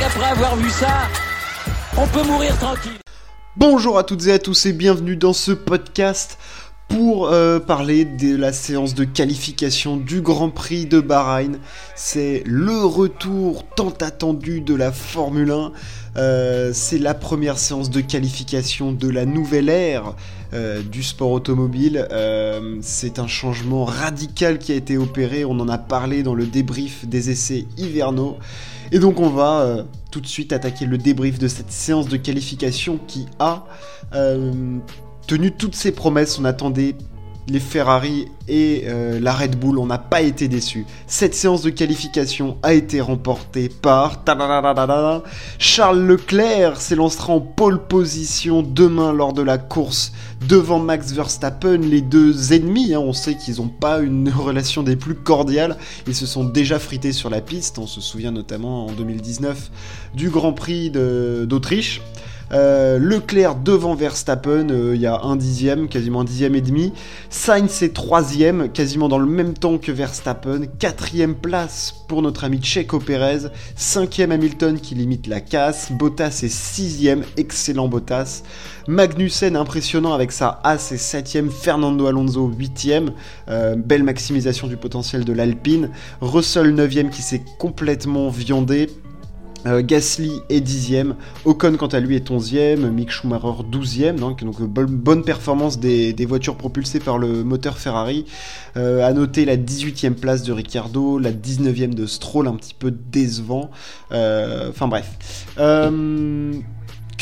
avoir vu ça, on peut mourir tranquille. Bonjour à toutes et à tous et bienvenue dans ce podcast pour euh, parler de la séance de qualification du Grand Prix de Bahreïn. C'est le retour tant attendu de la Formule 1. Euh, c'est la première séance de qualification de la nouvelle ère euh, du sport automobile. c'est un changement radical qui a été opéré. On en a parlé dans le débrief des essais hivernaux. Et donc on va tout de suite attaquer le débrief de cette séance de qualification qui a tenu toutes ses promesses. On attendait les Ferrari et euh, la Red Bull, on n'a pas été déçus. Cette séance de qualification a été remportée par Charles Leclerc s'élancera en pole position demain lors de la course devant Max Verstappen, les deux ennemis. Hein. on sait qu'ils n'ont pas une relation des plus cordiales. Ils se sont déjà frités sur la piste. On se souvient notamment en 2019 du Grand Prix d'Autriche. Euh, Leclerc devant Verstappen, euh, il y a un dixième, quasiment un dixième et demi. Sainz est troisième, quasiment dans le même temps que Verstappen. Quatrième place pour notre ami Checo Pérez. Cinquième Hamilton qui limite la casse. Bottas est sixième, excellent Bottas. Magnussen impressionnant avec sa As et septième. Fernando Alonso huitième. Euh, belle maximisation du potentiel de l'Alpine. Russell neuvième qui s'est complètement viandé. Euh, Gasly est dixième, Ocon quant à lui est onzième, Mick Schumacher douzième, donc, donc bonne, performance des, voitures propulsées par le moteur Ferrari. Euh, noter la 18e place de Ricciardo, la 19e de Stroll, un petit peu décevant. Euh, enfin bref.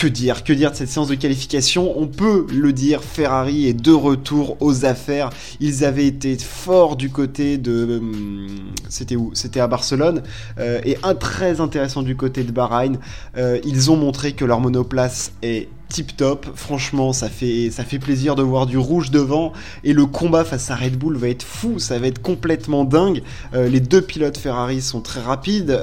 Euh, que dire Que dire de cette séance de qualification? On peut le dire, Ferrari est de retour aux affaires. Ils avaient été forts du côté de... Hum, c'était où? C'était à Barcelone. Euh, et un très intéressant du côté de Bahreïn. Euh, ils ont montré que leur monoplace est tip top. Franchement, ça fait, ça fait plaisir de voir du rouge devant. Et le combat face à Red Bull va être fou, ça va être complètement dingue. Euh, les deux pilotes Ferrari sont très rapides.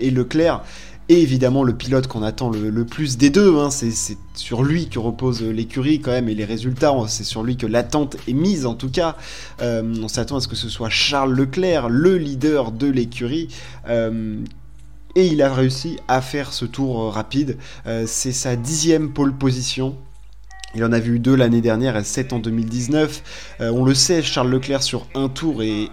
et Leclerc et évidemment le pilote qu'on attend le, plus des deux. Hein, c'est sur lui que repose l'écurie quand même et les résultats, c'est sur lui que l'attente est mise en tout cas. Euh, on s'attend à ce que ce soit Charles Leclerc, le leader de l'écurie. Euh, et il a réussi à faire ce tour rapide. Euh, c'est sa dixième pole position. Il en a vu deux l'année dernière et sept en 2019. on le sait, Charles Leclerc sur un tour est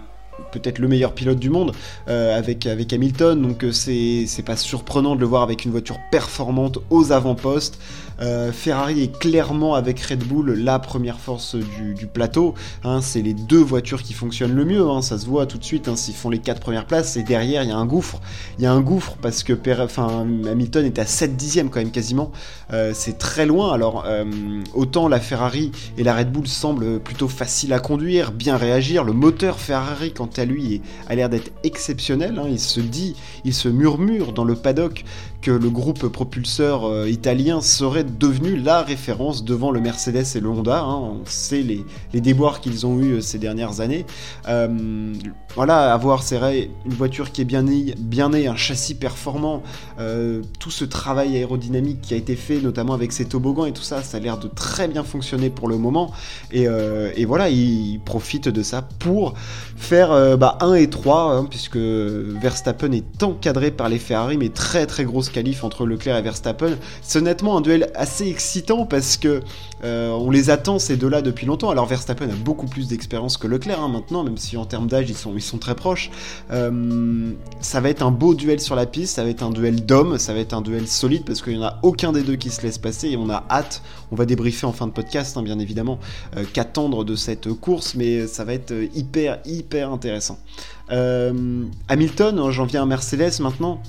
peut-être le meilleur pilote du monde euh, avec, avec Hamilton, donc euh, c'est pas surprenant de le voir avec une voiture performante aux avant-postes. Euh, Ferrari est clairement avec Red Bull la première force du, plateau. Hein, c'est les deux voitures qui fonctionnent le mieux. Hein, ça se voit tout de suite. Hein, S'ils font les quatre premières places, et derrière il y a un gouffre. Il y a un gouffre parce que enfin, Hamilton est à 7 dixièmes quand même quasiment. C'est très loin. Alors autant la Ferrari et la Red Bull semblent plutôt faciles à conduire, bien réagir. Le moteur Ferrari à lui a l'air d'être exceptionnel. il se dit, il se murmure dans le paddock que le groupe propulseur euh, italien serait devenu la référence devant le Mercedes et le Honda. Hein. On sait les, déboires qu'ils ont eu euh, ces dernières années. Euh, voilà, avoir vrai, une voiture qui est bien née, bien née un châssis performant, tout ce travail aérodynamique qui a été fait, notamment avec ces toboggans et tout ça, ça a l'air de très bien fonctionner pour le moment. Et, voilà, ils profitent de ça pour faire 1 bah, et 3, hein, puisque Verstappen est encadré par les Ferrari, mais très très grosse qualif entre Leclerc et Verstappen. C'est honnêtement un duel assez excitant parce que euh, on les attend ces deux-là depuis longtemps. Alors Verstappen a beaucoup plus d'expérience que Leclerc hein, maintenant, même si en termes d'âge ils sont, très proches. Euh, ça va être un beau duel sur la piste, ça va être un duel d'hommes, ça va être un duel solide parce qu'il n'y en a aucun des deux qui se laisse passer et on a hâte. On va débriefer en fin de podcast, hein, bien évidemment, euh, qu'attendre de cette course, mais ça va être hyper hyper intéressant. Hamilton, hein, j'en viens à Mercedes maintenant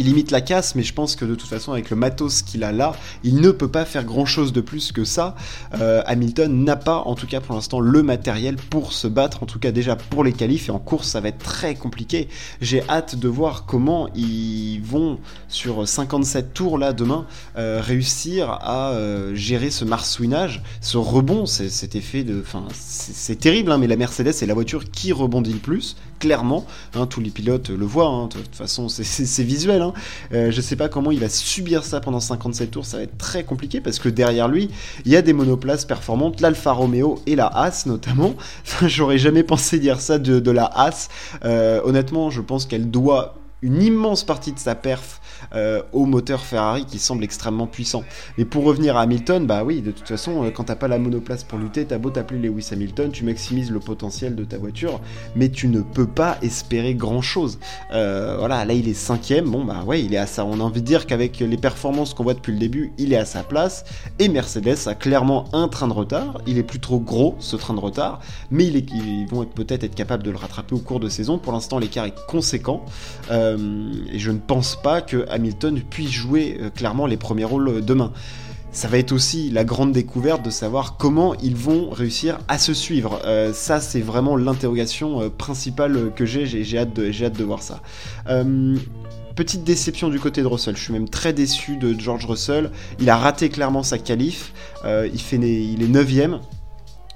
il limite la casse, mais je pense que de toute façon, avec le matos qu'il a là, il ne peut pas faire grand chose de plus que ça. Euh, Hamilton n'a pas, en tout cas pour l'instant, le matériel pour se battre, en tout cas déjà pour les qualifs, et en course, ça va être très compliqué. J'ai hâte de voir comment ils vont, sur 57 tours là demain, euh, réussir à euh, gérer ce marsouinage, ce rebond, cet effet de. Enfin, c'est terrible, hein, mais la Mercedes est la voiture qui rebondit le plus, clairement. Hein, tous les pilotes le voient, hein, de toute façon, c'est visuel. Euh, je sais pas comment il va subir ça pendant 57 tours, ça va être très compliqué parce que derrière lui, il y a des monoplaces performantes, l'Alfa Romeo et la Haas notamment. J'aurais jamais pensé dire ça de, la Haas. Euh, honnêtement, je pense qu'elle doit une immense partie de sa perf euh, au moteur Ferrari qui semble extrêmement puissant. Mais pour revenir à Hamilton, bah oui, de toute façon, euh, quand t'as pas la monoplace pour lutter, t'as beau t'appeler Lewis Hamilton, tu maximises le potentiel de ta voiture, mais tu ne peux pas espérer grand chose. Euh, voilà, là il est cinquième, bon bah ouais, il est à ça. On a envie de dire qu'avec les performances qu'on voit depuis le début, il est à sa place. Et Mercedes a clairement un train de retard. Il est plus trop gros ce train de retard, mais ils vont peut-être être capables de le rattraper au cours de saison. Pour l'instant, l'écart est conséquent. Et je ne pense pas que Hamilton puisse jouer euh, clairement les premiers rôles euh, demain. Ça va être aussi la grande découverte de savoir comment ils vont réussir à se suivre. Euh, ça, c'est vraiment l'interrogation principale que j'ai. J'ai hâte, de, hâte de voir ça. petite déception du côté de Russell. Je suis même très déçu de George Russell. Il a raté clairement sa qualif. il, fait, il est 9ème.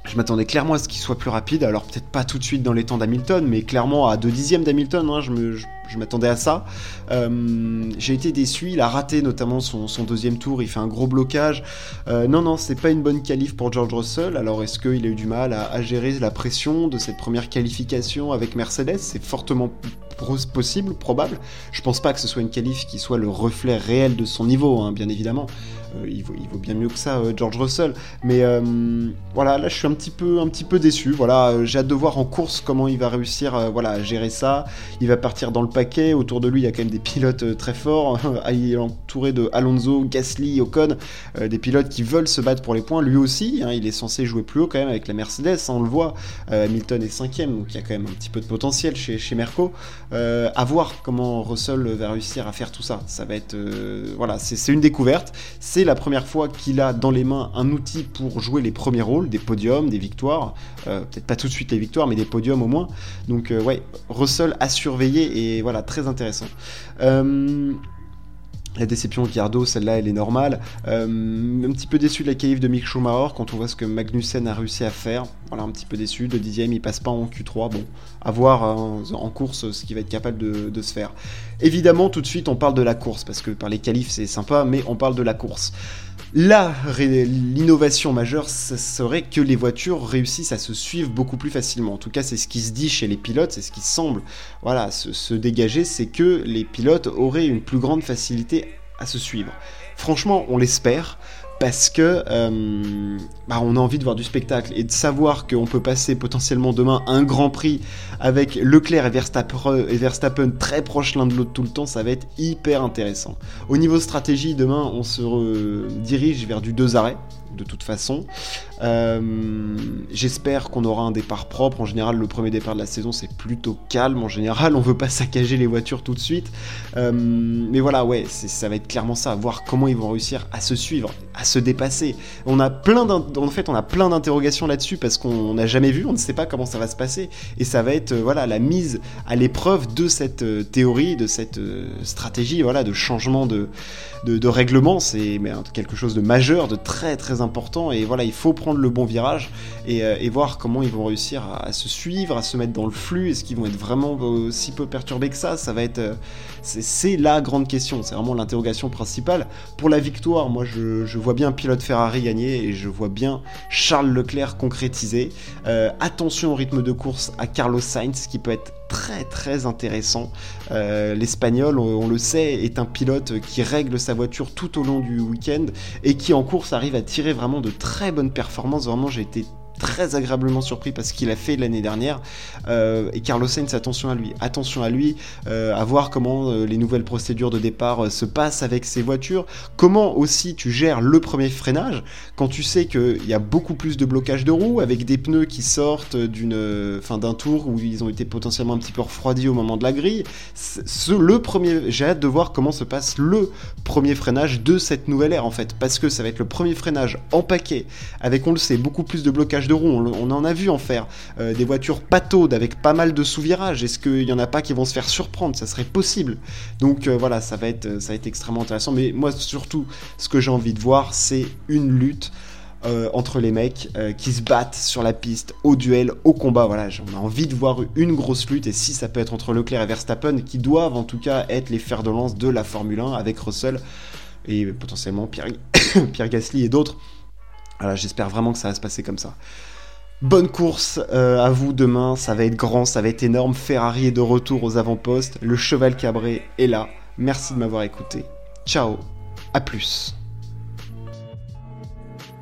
Je m'attendais clairement à ce qu'il soit plus rapide, alors peut-être pas tout de suite dans les temps d'Hamilton, mais clairement à 2 dixièmes d'Hamilton, hein, je, m'attendais à ça. Euh, j'ai été déçu, il a raté notamment son, deuxième tour, il fait un gros blocage. Euh, non, non, c'est pas une bonne qualif pour George Russell, alors est-ce qu'il a eu du mal à, gérer la pression de cette première qualification avec Mercedes? C'est fortement possible, probable. Je pense pas que ce soit une qualif qui soit le reflet réel de son niveau, hein, bien évidemment. Euh, il, vaut, bien mieux que ça, euh, George Russell. Mais voilà, là je suis un petit peu, un petit peu déçu. Voilà, j'ai hâte de voir en course comment il va réussir voilà, à gérer ça. Il va partir dans le paquet. Autour de lui, il y a quand même des pilotes très forts. il est entouré de Alonso, Gasly, Ocon, des pilotes qui veulent se battre pour les points. Lui aussi, hein, il est censé jouer plus haut quand même avec la Mercedes, hein, on le voit. Hamilton est cinquième, donc il y a quand même un petit peu de potentiel chez, Merco. à voir comment Russell va réussir à faire tout ça. Ça va être, voilà, c'est une découverte. C'est la première fois qu'il a dans les mains un outil pour jouer les premiers rôles, des podiums, des victoires. Euh, peut-être pas tout de suite les victoires, mais des podiums au moins. Donc euh, ouais, Russell a surveillé et voilà, très intéressant. Euh, la déception de Ricardo, celle-là, elle est normale. un petit peu déçu de la qualif de Mick Schumacher quand on voit ce que Magnussen a réussi à faire. Voilà, un petit peu déçu. De dixième, il passe pas en Q3. Bon, à voir en course ce qu'il va être capable de, se faire. Évidemment, tout de suite, on parle de la course parce que par les qualifs, c'est sympa, mais on parle de la course. Là, l'innovation majeure, ce serait que les voitures réussissent à se suivre beaucoup plus facilement. En tout cas, c'est ce qui se dit chez les pilotes, c'est ce qui semble voilà, se, dégager, c'est que les pilotes auraient une plus grande facilité à se suivre. Franchement, on l'espère parce que euh, bah, on a envie de voir du spectacle et de savoir qu'on peut passer potentiellement demain un Grand Prix avec Leclerc et Verstappen, et Verstappen très proches l'un de l'autre tout le temps, ça va être hyper intéressant. Au niveau stratégie, demain on se dirige vers du deux arrêts de toute façon. Euh, j'espère qu'on aura un départ propre. En général, le premier départ de la saison, c'est plutôt calme. En général, on veut pas saccager les voitures tout de suite. Euh, mais voilà, ouais, ça va être clairement ça. Voir comment ils vont réussir à se suivre, à se dépasser. On a plein en fait, on a plein d'interrogations là-dessus parce qu'on n'a jamais vu, on ne sait pas comment ça va se passer. Et ça va être, euh, voilà, la mise à l'épreuve de cette théorie, de cette stratégie, voilà, de changement de, de, règlement. C'est quelque chose de majeur, de très très important. Et voilà, il faut prendre le bon virage et, euh, voir comment ils vont réussir à, se suivre, à se mettre dans le flux. Est-ce qu'ils vont être vraiment si peu perturbés que ça? Ça va être. Euh, c'est la grande question. C'est vraiment l'interrogation principale. Pour la victoire, moi je, vois bien pilote Ferrari gagner et je vois bien Charles Leclerc concrétiser. Euh, attention au rythme de course à Carlos Sainz qui peut être très intéressant. L'Espagnol, on, le sait, est un pilote qui règle sa voiture tout au long du week-end et qui en course arrive à tirer vraiment de très bonnes performances. Vraiment, j'ai été très agréablement surpris parce qu'il a fait l'année dernière. Euh, et Carlos Sainz, attention à lui. Attention à lui, euh, à voir comment euh, les nouvelles procédures de départ se passent avec ses voitures. Comment aussi tu gères le premier freinage quand tu sais qu'il y a beaucoup plus de blocage de roues avec des pneus qui sortent d'une, fin, d'un tour où ils ont été potentiellement un petit peu refroidis au moment de la grille. J'ai hâte de voir comment se passe le premier freinage de cette nouvelle ère en fait. Parce que ça va être le premier freinage en paquet avec, on le sait, beaucoup plus de blocage de on, en a vu en faire. Euh, des voitures pataudes avec pas mal de sous-virages. Est-ce qu'il y en a pas qui vont se faire surprendre? Ça serait possible. Donc euh, voilà, ça va, être, ça extrêmement intéressant. Mais moi, surtout, ce que j'ai envie de voir, c'est une lutte. Euh, entre les mecs qui se battent sur la piste, au duel, au combat. Voilà, on a envie de voir une grosse lutte et si ça peut être entre Leclerc et Verstappen, qui doivent en tout cas être les fers de lance de la Formule 1 avec Russell et potentiellement Pierre Gasly et d'autres. Voilà, j'espère vraiment que ça va se passer comme ça. Bonne course euh, à vous demain, ça va être grand, ça va être énorme. Ferrari est de retour aux avant-postes, le cheval cabré est là. Merci de m'avoir écouté. Ciao, à plus.